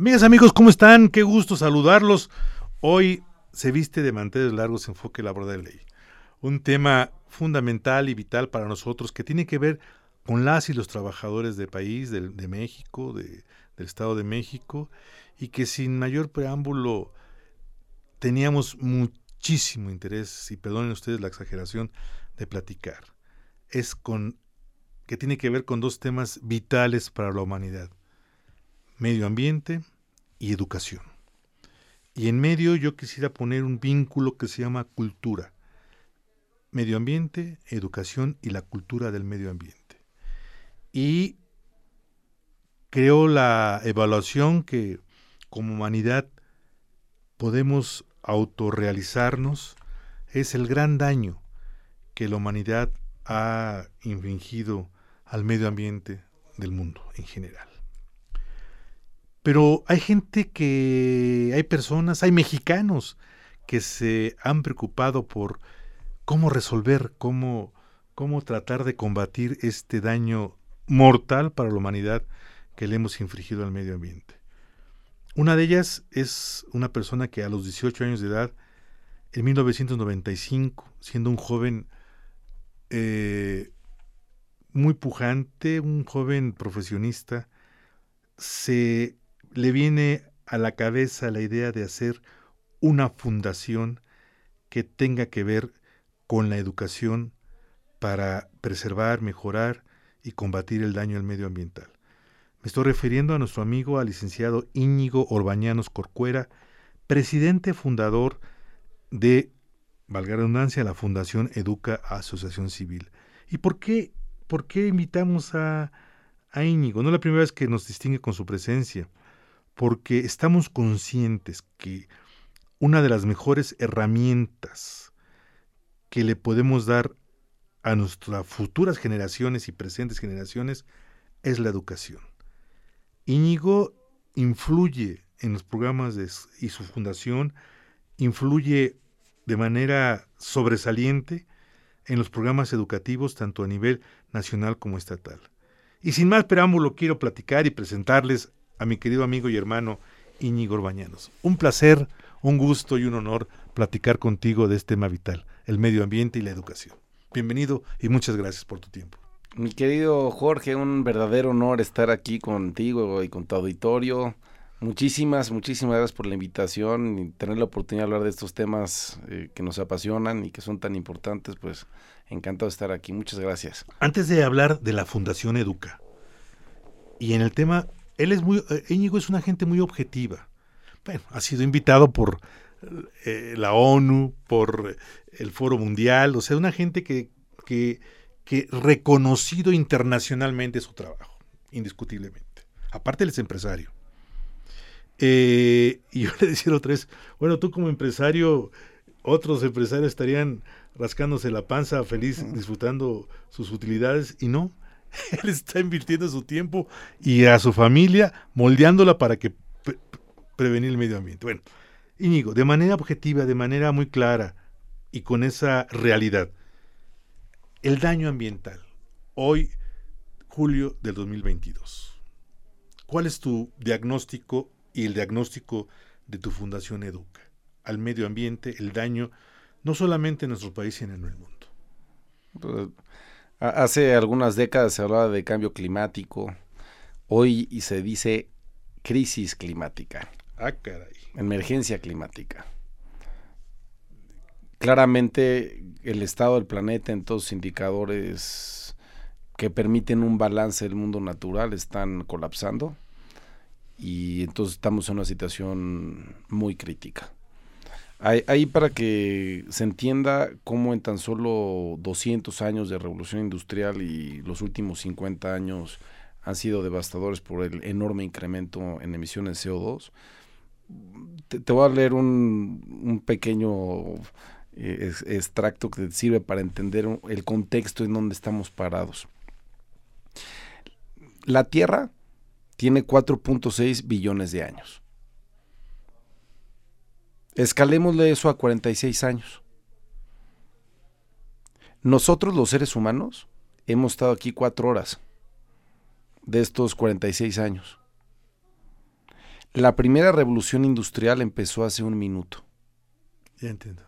Amigas, amigos, ¿cómo están? Qué gusto saludarlos. Hoy se viste de manteles largos enfoque laboral de ley. Un tema fundamental y vital para nosotros que tiene que ver con las y los trabajadores del país, de, México, del Estado de México, y que sin mayor preámbulo teníamos muchísimo interés, y perdonen ustedes la exageración, de platicar. Es con que tiene que ver con dos temas vitales para la humanidad medio ambiente y educación. Y en medio yo quisiera poner un vínculo que se llama cultura. Medio ambiente, educación y la cultura del medio ambiente. Y creo la evaluación que como humanidad podemos autorrealizarnos es el gran daño que la humanidad ha infringido al medio ambiente del mundo en general. Pero hay gente que, hay personas, hay mexicanos que se han preocupado por cómo resolver, cómo, cómo tratar de combatir este daño mortal para la humanidad que le hemos infligido al medio ambiente. Una de ellas es una persona que a los 18 años de edad, en 1995, siendo un joven eh, muy pujante, un joven profesionista, se le viene a la cabeza la idea de hacer una fundación que tenga que ver con la educación para preservar, mejorar y combatir el daño al medio ambiental. Me estoy refiriendo a nuestro amigo, al licenciado Íñigo Orbañanos Corcuera, presidente fundador de, valga la redundancia, la Fundación Educa Asociación Civil. ¿Y por qué, por qué invitamos a, a Íñigo? No es la primera vez que nos distingue con su presencia porque estamos conscientes que una de las mejores herramientas que le podemos dar a nuestras futuras generaciones y presentes generaciones es la educación. Íñigo influye en los programas y su fundación influye de manera sobresaliente en los programas educativos tanto a nivel nacional como estatal. Y sin más preámbulo quiero platicar y presentarles a mi querido amigo y hermano Íñigo Orbañanos. Un placer, un gusto y un honor platicar contigo de este tema vital, el medio ambiente y la educación. Bienvenido y muchas gracias por tu tiempo. Mi querido Jorge, un verdadero honor estar aquí contigo y con tu auditorio. Muchísimas, muchísimas gracias por la invitación y tener la oportunidad de hablar de estos temas eh, que nos apasionan y que son tan importantes, pues encantado de estar aquí. Muchas gracias. Antes de hablar de la Fundación Educa y en el tema él es muy, eh, Íñigo es una gente muy objetiva. Bueno, ha sido invitado por eh, la ONU, por el Foro Mundial, o sea, una gente que, que, que reconocido internacionalmente su trabajo, indiscutiblemente. Aparte, él es empresario. Eh, y yo le decía otra vez, bueno, tú como empresario, otros empresarios estarían rascándose la panza, feliz, disfrutando sus utilidades, y no, Él está invirtiendo su tiempo y a su familia moldeándola para que prevenir el medio ambiente. Bueno, Íñigo, de manera objetiva, de manera muy clara y con esa realidad, el daño ambiental, hoy, julio del 2022. ¿Cuál es tu diagnóstico y el diagnóstico de tu Fundación Educa al medio ambiente, el daño, no solamente en nuestro país, sino en el mundo? Pues, Hace algunas décadas se hablaba de cambio climático. Hoy y se dice crisis climática. Ah, caray. Emergencia climática. Claramente el estado del planeta en todos los indicadores que permiten un balance del mundo natural están colapsando y entonces estamos en una situación muy crítica. Ahí, para que se entienda cómo en tan solo 200 años de revolución industrial y los últimos 50 años han sido devastadores por el enorme incremento en emisiones de CO2, te, voy a leer un, pequeño eh, extracto que sirve para entender el contexto en donde estamos parados. La Tierra tiene 4.6 billones de años. Escalémosle eso a 46 años. Nosotros los seres humanos hemos estado aquí cuatro horas de estos 46 años. La primera revolución industrial empezó hace un minuto. Ya entiendo.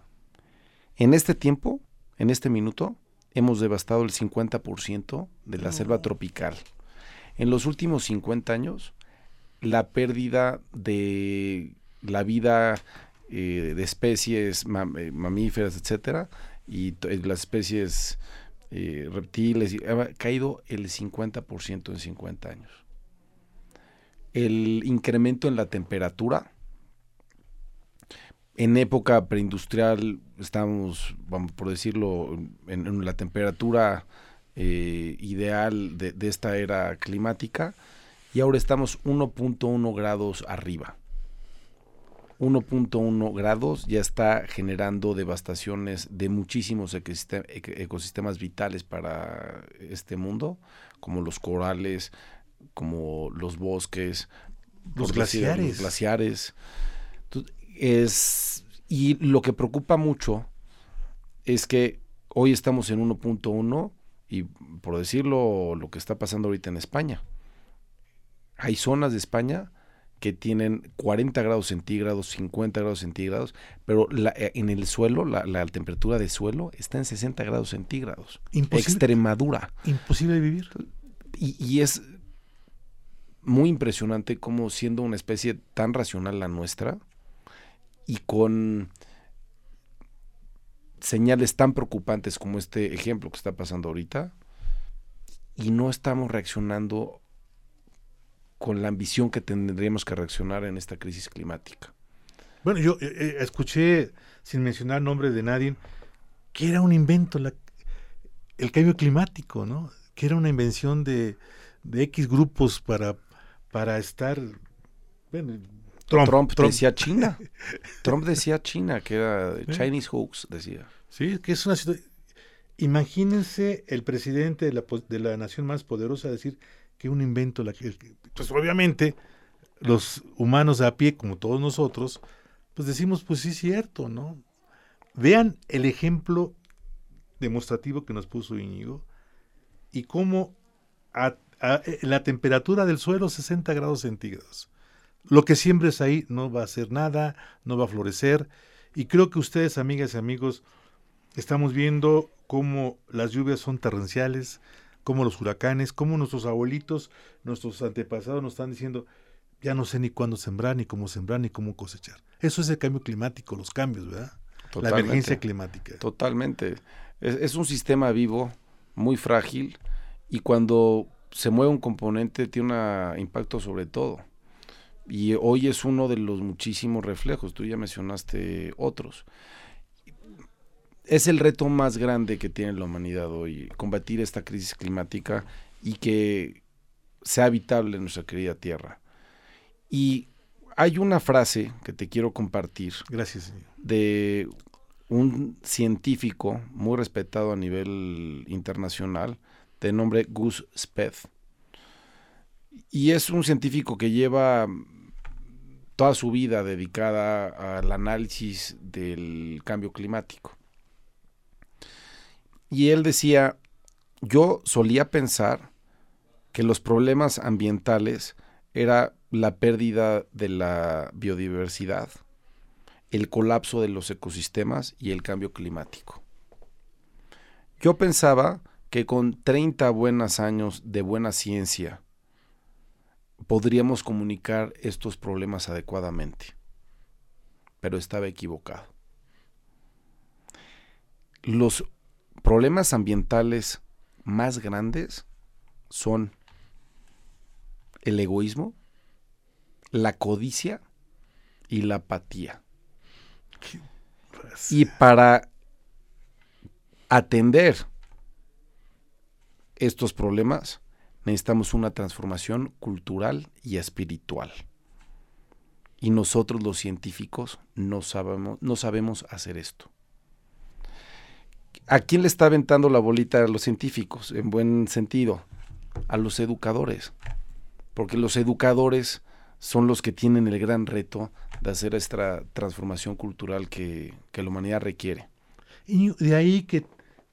En este tiempo, en este minuto, hemos devastado el 50% de la selva tropical. En los últimos 50 años, la pérdida de la vida eh, de especies eh, mamíferas, etcétera, y las especies eh, reptiles, ha caído el 50% en 50 años. El incremento en la temperatura, en época preindustrial estamos, vamos por decirlo, en, la temperatura eh, ideal de, de, esta era climática y ahora estamos 1.1 grados arriba. 1.1 grados ya está generando devastaciones de muchísimos ecosistemas vitales para este mundo, como los corales, como los bosques, los glaciares. los glaciares. es, y lo que preocupa mucho es que hoy estamos en 1.1 y por decirlo lo que está pasando ahorita en España. Hay zonas de España que tienen 40 grados centígrados, 50 grados centígrados, pero eh, en el suelo, la, temperatura de suelo está en 60 grados centígrados. Imposible, Extremadura. Imposible vivir. Y, es muy impresionante cómo siendo una especie tan racional la nuestra y con señales tan preocupantes como este ejemplo que está pasando ahorita, y no estamos reaccionando con la ambición que tendríamos que reaccionar en esta crisis climática. Bueno, yo eh, eh, escuché, sin mencionar nombre de nadie, que era un invento el cambio climático, ¿no? Que era una invención de, X grupos para, para estar... Bueno, Trump, decía China. Trump decía China, que era Chinese hoax, decía. Sí, que es una situación... Imagínense el presidente de la, de la nación más poderosa decir que un invento, la, pues obviamente los humanos a pie, como todos nosotros, pues decimos, pues sí es cierto, ¿no? Vean el ejemplo demostrativo que nos puso Íñigo y cómo a, la temperatura del suelo 60 grados centígrados. Lo que siembres ahí no va a hacer nada, no va a florecer. Y creo que ustedes, amigas y amigos, estamos viendo cómo las lluvias son torrenciales, como los huracanes, como nuestros abuelitos, nuestros antepasados nos están diciendo, ya no sé ni cuándo sembrar, ni cómo sembrar, ni cómo cosechar. Eso es el cambio climático, los cambios, ¿verdad? La emergencia climática. Totalmente. Es, un sistema vivo, muy frágil, y cuando se mueve un componente tiene un impacto sobre todo. Y hoy es uno de los muchísimos reflejos, tú ya mencionaste otros es el reto más grande que tiene la humanidad hoy, combatir esta crisis climática y que sea habitable en nuestra querida Tierra. Y hay una frase que te quiero compartir. Gracias. De un científico muy respetado a nivel internacional, de nombre Gus Speth. Y es un científico que lleva toda su vida dedicada al análisis del cambio climático. Y él decía, yo solía pensar que los problemas ambientales era la pérdida de la biodiversidad, el colapso de los ecosistemas y el cambio climático. Yo pensaba que con 30 buenos años de buena ciencia podríamos comunicar estos problemas adecuadamente, pero estaba equivocado. Los problemas ambientales más grandes son el egoísmo, la codicia y la apatía. Y para atender estos problemas necesitamos una transformación cultural y espiritual. Y nosotros los científicos no sabemos, no sabemos hacer esto. ¿A quién le está aventando la bolita a los científicos? En buen sentido, a los educadores. Porque los educadores son los que tienen el gran reto de hacer esta transformación cultural que, la humanidad requiere. Y de ahí que,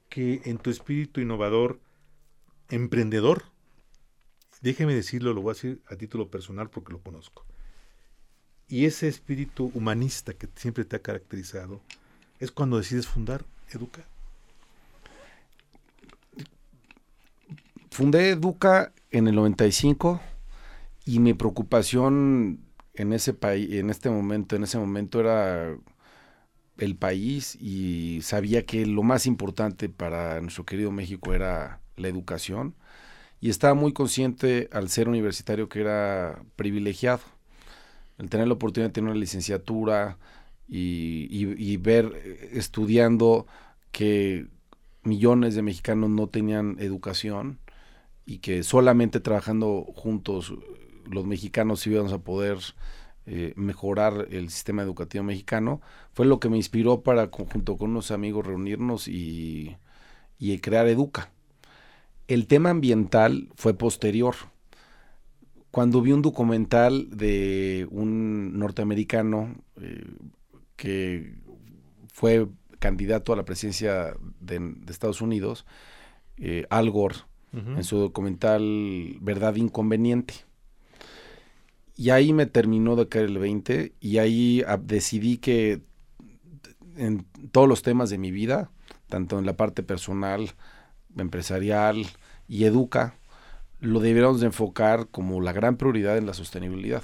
que en tu espíritu innovador, emprendedor, déjeme decirlo, lo voy a decir a título personal porque lo conozco. y ese espíritu humanista que siempre te ha caracterizado, es cuando decides fundar Educa. Fundé Educa en el 95 y mi preocupación en ese país, en este momento, en ese momento era el país y sabía que lo más importante para nuestro querido México era la educación y estaba muy consciente al ser universitario que era privilegiado. El tener la oportunidad de tener una licenciatura y, ver eh, estudiando que millones de mexicanos no tenían educación y que solamente trabajando juntos los mexicanos íbamos a poder eh, mejorar el sistema educativo mexicano, fue lo que me inspiró para, junto con unos amigos, reunirnos y, y crear Educa. El tema ambiental fue posterior. Cuando vi un documental de un norteamericano eh, que fue candidato a la presidencia de, Estados Unidos, eh, Al Gore, en su documental Verdad Inconveniente. Y ahí me terminó de caer el 20 y ahí ah, decidí que en todos los temas de mi vida, tanto en la parte personal, empresarial y educa, lo debiéramos de enfocar como la gran prioridad en la sostenibilidad.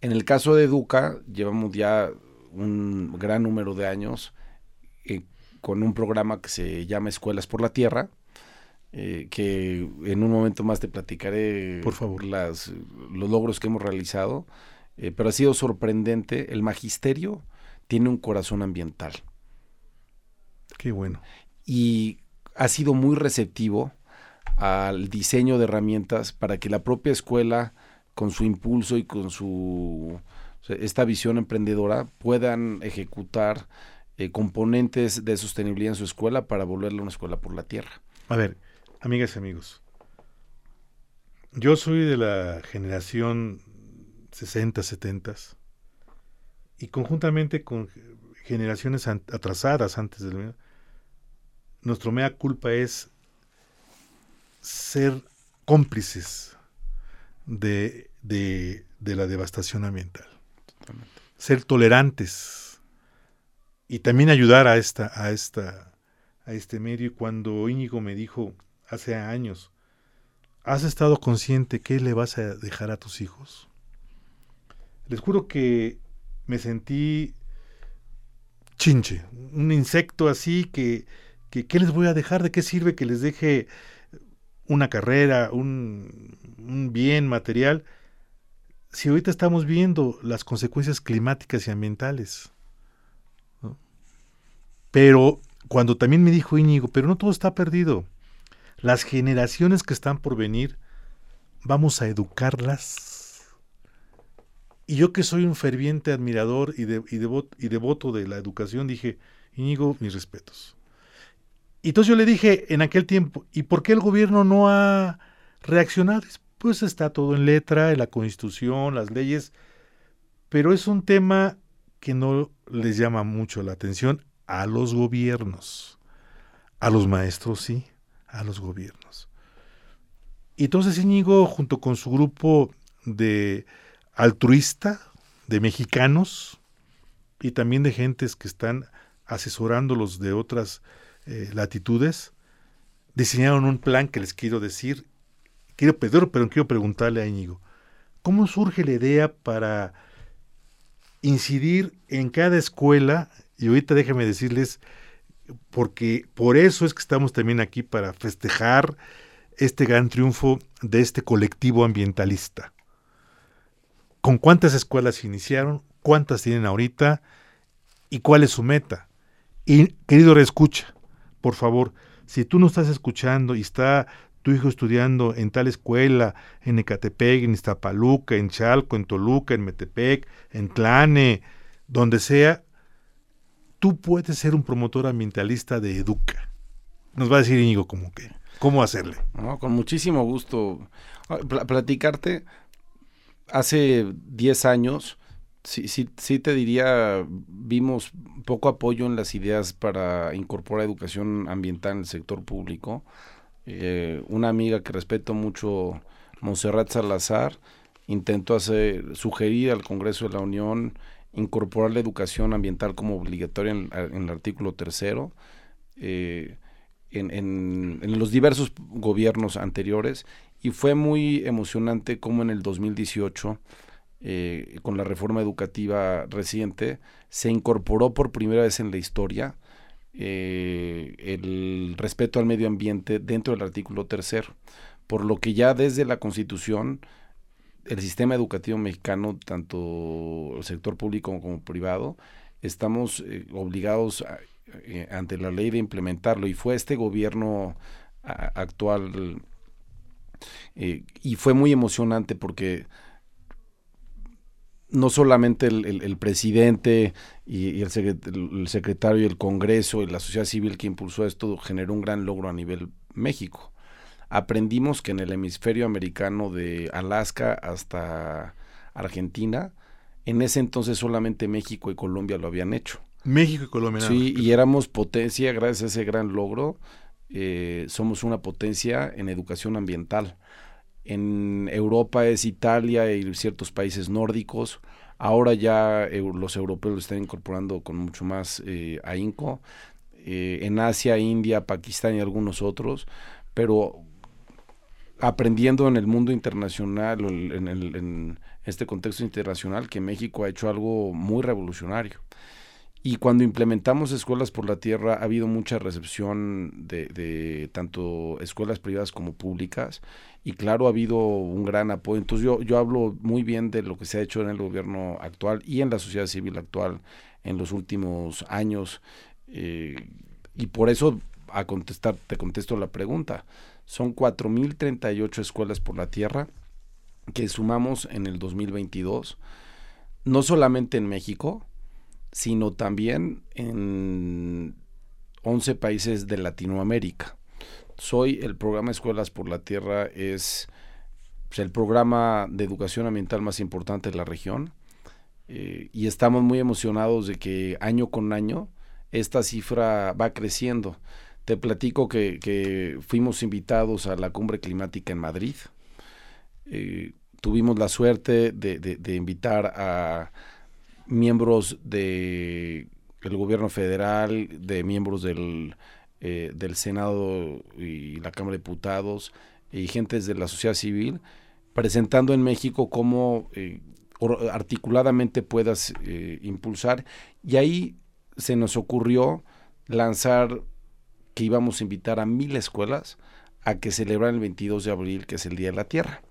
En el caso de Educa, llevamos ya un gran número de años eh, con un programa que se llama Escuelas por la Tierra, eh, que en un momento más te platicaré por favor. Las, los logros que hemos realizado, eh, pero ha sido sorprendente. El magisterio tiene un corazón ambiental. Qué bueno. Y ha sido muy receptivo al diseño de herramientas para que la propia escuela, con su impulso y con su esta visión emprendedora, puedan ejecutar eh, componentes de sostenibilidad en su escuela para volverla una escuela por la tierra. A ver, amigas y amigos, yo soy de la generación 60, 70 y conjuntamente con generaciones atrasadas antes del mío, nuestro mea culpa es ser cómplices de, de, la devastación ambiental. Ser tolerantes y también ayudar a esta, a esta, a este medio. Cuando Íñigo me dijo hace años, ¿has estado consciente qué le vas a dejar a tus hijos? Les juro que me sentí chinche, un insecto así que, que ¿qué les voy a dejar? ¿De qué sirve que les deje una carrera, un, bien material, si ahorita estamos viendo las consecuencias climáticas y ambientales. Pero cuando también me dijo Íñigo, pero no todo está perdido. Las generaciones que están por venir, vamos a educarlas. Y yo que soy un ferviente admirador y, de, y, y devoto de la educación, dije, Íñigo, mis respetos. Y entonces yo le dije en aquel tiempo, ¿y por qué el gobierno no ha reaccionado? Pues está todo en letra, en la constitución, las leyes, pero es un tema que no les llama mucho la atención a los gobiernos. A los maestros sí, a los gobiernos. Y entonces Íñigo, junto con su grupo de altruista, de mexicanos, y también de gentes que están asesorándolos de otras eh, latitudes, diseñaron un plan que les quiero decir, quiero pedir, pero quiero preguntarle a Íñigo, ¿cómo surge la idea para incidir en cada escuela? Y ahorita déjenme decirles, porque por eso es que estamos también aquí para festejar este gran triunfo de este colectivo ambientalista. ¿Con cuántas escuelas iniciaron? ¿Cuántas tienen ahorita? ¿Y cuál es su meta? Y querido reescucha, por favor, si tú no estás escuchando y está tu hijo estudiando en tal escuela, en Ecatepec, en Iztapaluca, en Chalco, en Toluca, en Metepec, en Tlane, donde sea, tú puedes ser un promotor ambientalista de Educa. Nos va a decir Íñigo cómo que, cómo hacerle. con muchísimo gusto. Platicarte, hace 10 años sí, sí, sí te diría, vimos poco apoyo en las ideas para incorporar educación ambiental en el sector público. Eh, una amiga que respeto mucho, Monserrat Salazar, intentó hacer, sugerir al Congreso de la Unión incorporar la educación ambiental como obligatoria en, el artículo tercero. Eh, en, los diversos gobiernos anteriores y fue muy emocionante como en el 2018 eh, con la reforma educativa reciente se incorporó por primera vez en la historia eh, el respeto al medio ambiente dentro del artículo tercero, por lo que ya desde la Constitución el sistema educativo mexicano, tanto el sector público como privado, estamos eh, obligados eh, ante la ley de implementarlo y fue este gobierno actual y fue muy emocionante porque no solamente el, presidente y, el, secretario y el Congreso y la sociedad civil que impulsó esto generó un gran logro a nivel México. Aprendimos que en el hemisferio americano de Alaska hasta Argentina, en ese entonces solamente México y Colombia lo habían hecho. México y Colombia. Sí, y éramos potencia, gracias a ese gran logro, eh, somos una potencia en educación ambiental en Europa es Italia y ciertos países nórdicos. Ahora ya los europeos lo están incorporando con mucho más eh, ahínco. Eh, en Asia, India, Pakistán y algunos otros, pero aprendiendo en el mundo internacional, en, este contexto internacional, que México ha hecho algo muy revolucionario. Y cuando implementamos escuelas por la tierra ha habido mucha recepción de, tanto escuelas privadas como públicas y claro ha habido un gran apoyo. Entonces yo, yo hablo muy bien de lo que se ha hecho en el gobierno actual y en la sociedad civil actual en los últimos años eh, y por eso a contestar te contesto la pregunta. Son 4.038 escuelas por la tierra que sumamos en el 2022, no solamente en México, sino también en 11 países de Latinoamérica. Soy el programa Escuelas por la Tierra, es pues, el programa de educación ambiental más importante de la región eh, y estamos muy emocionados de que año con año esta cifra va creciendo. Te platico que, fuimos invitados a la cumbre climática en Madrid. Eh, tuvimos la suerte de invitar a miembros de el gobierno federal, de miembros del, eh, del Senado y la Cámara de Diputados y gentes de la sociedad civil, presentando en México cómo eh, articuladamente puedas impulsar. Y ahí se nos ocurrió lanzar que íbamos a invitar a mil escuelas a que celebran el 22 de abril, que es el Día de la Tierra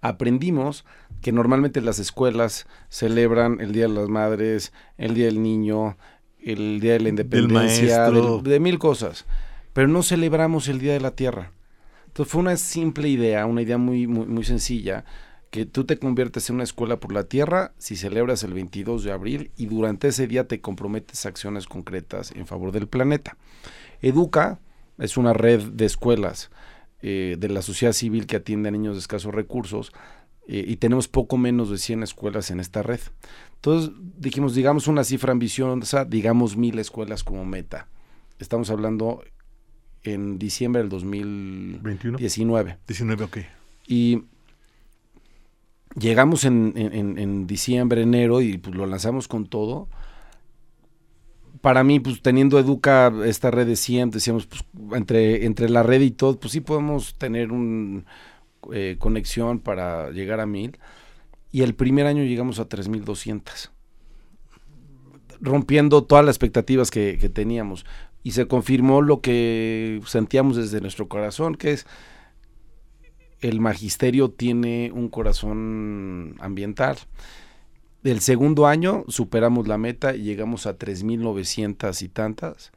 aprendimos que normalmente las escuelas celebran el Día de las Madres, el Día del Niño, el Día de la Independencia, de mil cosas, pero no celebramos el Día de la Tierra. Entonces fue una simple idea, una idea muy, muy, muy sencilla, que tú te conviertes en una escuela por la tierra si celebras el 22 de abril y durante ese día te comprometes a acciones concretas en favor del planeta. Educa es una red de escuelas eh, de la sociedad civil que atiende a niños de escasos recursos eh, y tenemos poco menos de 100 escuelas en esta red. Entonces dijimos, digamos una cifra ambiciosa, digamos mil escuelas como meta. Estamos hablando en diciembre del 2019. 19, ok. Y llegamos en, en, diciembre, enero y pues lo lanzamos con todo para mí, pues teniendo Educa esta red de 100, decíamos, pues entre, entre la red y todo, pues sí podemos tener una eh, conexión para llegar a mil. Y el primer año llegamos a 3.200, rompiendo todas las expectativas que, que teníamos. Y se confirmó lo que sentíamos desde nuestro corazón, que es el magisterio tiene un corazón ambiental. El segundo año superamos la meta y llegamos a 3.900 y tantas.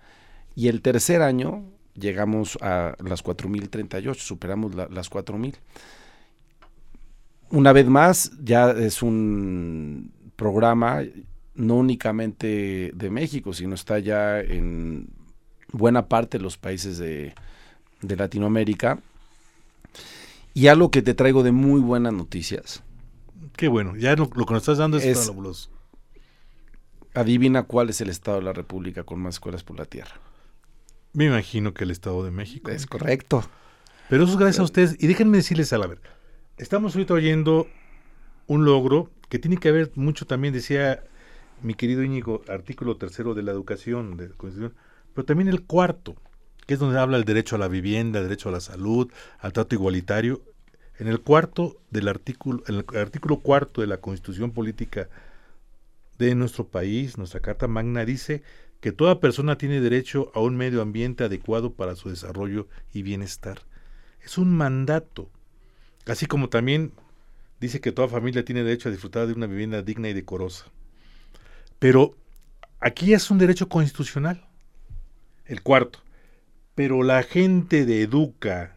Y el tercer año llegamos a las 4.038, superamos las 4.000. Una vez más, ya es un programa no únicamente de México, sino está ya en buena parte de los países de Latinoamérica. Y algo que te traigo de muy buenas noticias Qué bueno, ya lo, que nos estás dando es, fabuloso. Adivina cuál es el estado de la República con más escuelas por la tierra. Me imagino que el Estado de México. Es correcto. Pero eso es gracias a ustedes. Y déjenme decirles a la ver, estamos ahorita oyendo un logro que tiene que ver mucho también, decía mi querido Íñigo, artículo tercero de la educación, de la Constitución, pero también el cuarto, que es donde habla el derecho a la vivienda, el derecho a la salud, al trato igualitario. En el cuarto del artículo, en el artículo cuarto de la Constitución Política de nuestro país, nuestra Carta Magna dice que toda persona tiene derecho a un medio ambiente adecuado para su desarrollo y bienestar. Es un mandato. Así como también dice que toda familia tiene derecho a disfrutar de una vivienda digna y decorosa. Pero aquí es un derecho constitucional, el cuarto. Pero la gente de Educa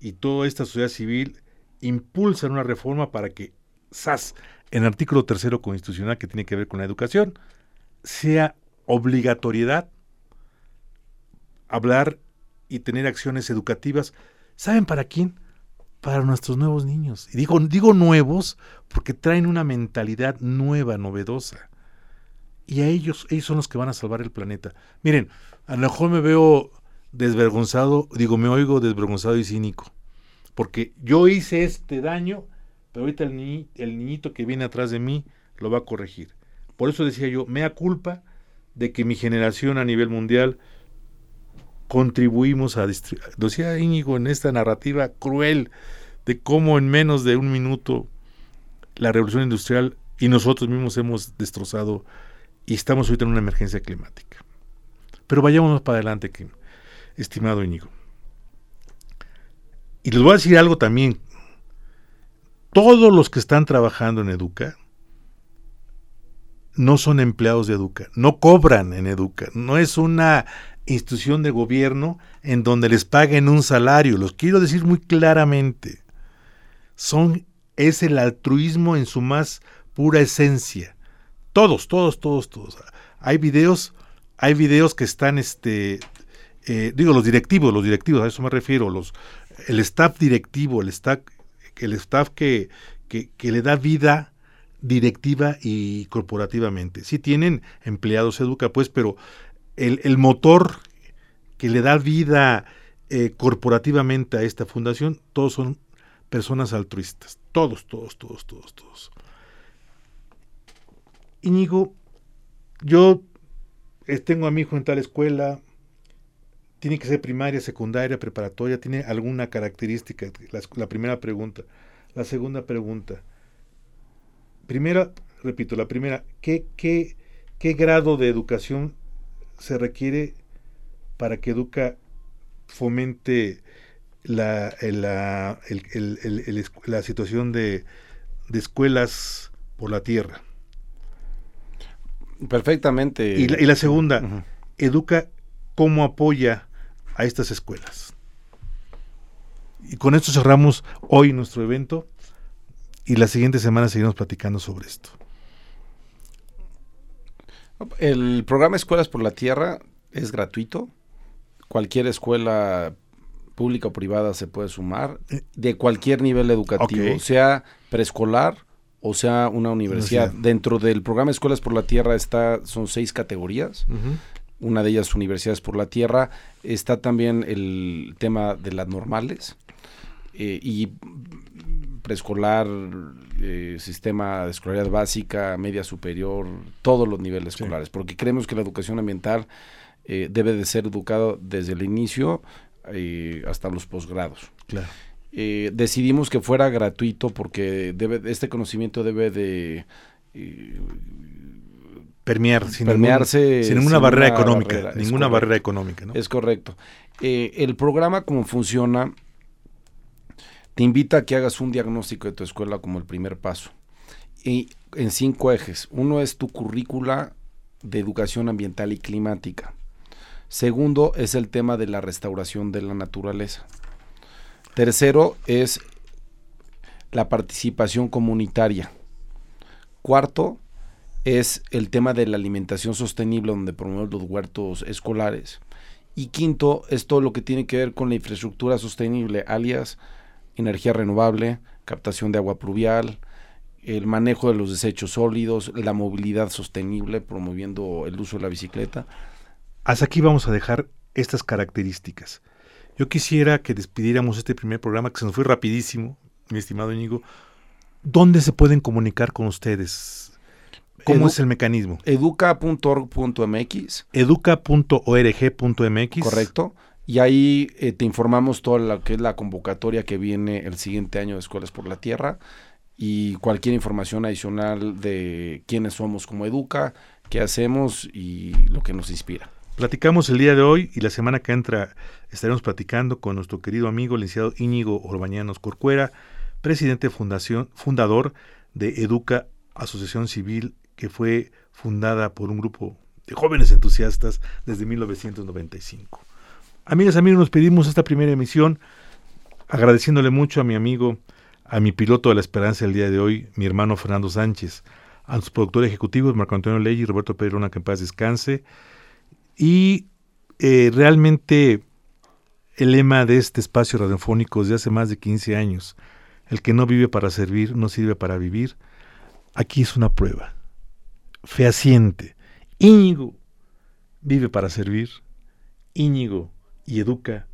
y toda esta sociedad civil impulsan una reforma para que SAS, en el artículo tercero constitucional que tiene que ver con la educación, sea obligatoriedad hablar y tener acciones educativas. ¿Saben para quién? Para nuestros nuevos niños. Y digo, digo nuevos porque traen una mentalidad nueva, novedosa. Y a ellos, ellos son los que van a salvar el planeta. Miren, a lo mejor me veo desvergonzado, digo, me oigo desvergonzado y cínico. Porque yo hice este daño, pero ahorita el, el niñito que viene atrás de mí lo va a corregir. Por eso decía yo, mea culpa de que mi generación a nivel mundial contribuimos a decía Íñigo en esta narrativa cruel de cómo en menos de un minuto la revolución industrial y nosotros mismos hemos destrozado y estamos ahorita en una emergencia climática. Pero vayámonos para adelante, estimado Íñigo. Y les voy a decir algo también. Todos los que están trabajando en Educa no son empleados de Educa, no cobran en Educa, no es una institución de gobierno en donde les paguen un salario, los quiero decir muy claramente. Son es el altruismo en su más pura esencia. Todos, todos, todos, todos. Hay videos, hay videos que están este eh, digo los directivos, los directivos, a eso me refiero, los el staff directivo, el staff el staff que, que, le da vida directiva y corporativamente. Sí tienen empleados Educa, pues, pero el, el motor que le da vida eh, corporativamente a esta fundación, todos son personas altruistas. Todos, todos, todos, todos, todos. Íñigo, yo eh, tengo a mi hijo en tal escuela, tiene que ser primaria, secundaria, preparatoria, tiene alguna característica, la primera pregunta. La segunda pregunta, primera, repito, la primera, ¿qué, qué, qué grado de educación se requiere para que Educa fomente la, la, la situación de, de, escuelas por la tierra? Perfectamente. Y la, segunda, Educa cómo apoya a estas escuelas. Y con esto cerramos hoy nuestro evento y la siguiente semana seguiremos platicando sobre esto. El programa Escuelas por la Tierra es gratuito. Cualquier escuela pública o privada se puede sumar eh, de cualquier nivel educativo, sea preescolar o sea una universidad. Dentro del programa Escuelas por la Tierra está, son seis categorías. Una de ellas Universidades por la Tierra. Está también el tema de las normales. Eh, y preescolar, eh, sistema de escolaridad básica, media superior, todos los niveles escolares, porque creemos que la educación ambiental eh, debe de ser educada desde el inicio hasta los posgrados. Claro. decidimos que fuera gratuito porque debe, este conocimiento debe de permear sin permearse sin ninguna barrera económica, ninguna barrera económica, ¿no? Es correcto. el programa como funciona te invita a que hagas un diagnóstico de tu escuela como el primer paso. Y en cinco ejes. Uno es tu currícula de educación ambiental y climática. Segundo es el tema de la restauración de la naturaleza. Tercero es la participación comunitaria. Cuarto es el tema de la alimentación sostenible donde promovemos los huertos escolares. Y quinto es todo lo que tiene que ver con la infraestructura sostenible, alias energía renovable, captación de agua pluvial, el manejo de los desechos sólidos, la movilidad sostenible, promoviendo el uso de la bicicleta. Hasta aquí vamos a dejar estas características. Yo quisiera que despidiéramos este primer programa que se nos fue rapidísimo, mi estimado Íñigo, ¿dónde se pueden comunicar con ustedes? ¿Cómo Edu- es el mecanismo? educa.org.mx, educa.org.mx. correcto. Y ahí eh, te informamos toda lo que es la convocatoria que viene el siguiente año de Escuelas por la Tierra y cualquier información adicional de quiénes somos como Educa, qué hacemos y lo que nos inspira. Platicamos el día de hoy y la semana que entra estaremos platicando con nuestro querido amigo, el licenciado Íñigo Orbañanos Corcuera, presidente fundación, fundador de Educa, Asociación Civil, que fue fundada por un grupo de jóvenes entusiastas desde 1995. Amigas, amigos, nos pedimos esta primera emisión agradeciéndole mucho a mi amigo, a mi piloto de la esperanza el día de hoy, mi hermano Fernando Sánchez, a sus productores ejecutivos, Marco Antonio Ley y Roberto Pedrona, que en paz descanse, y eh, realmente el lema de este espacio radiofónico desde hace más de 15 años, el que no vive para servir, no sirve para vivir, aquí es una prueba fehaciente. Íñigo vive para servir, Íñigo y educa,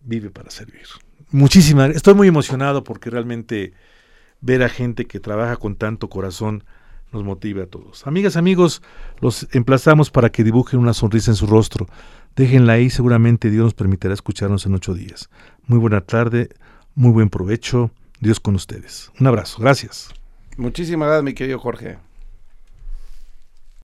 vive para servir. Muchísimas, estoy muy emocionado porque realmente ver a gente que trabaja con tanto corazón nos motiva a todos. Amigas, amigos, los emplazamos para que dibujen una sonrisa en su rostro. Déjenla ahí, seguramente Dios nos permitirá escucharnos en ocho días. Muy buena tarde, muy buen provecho. Dios con ustedes. Un abrazo, gracias. Muchísimas gracias, mi querido Jorge.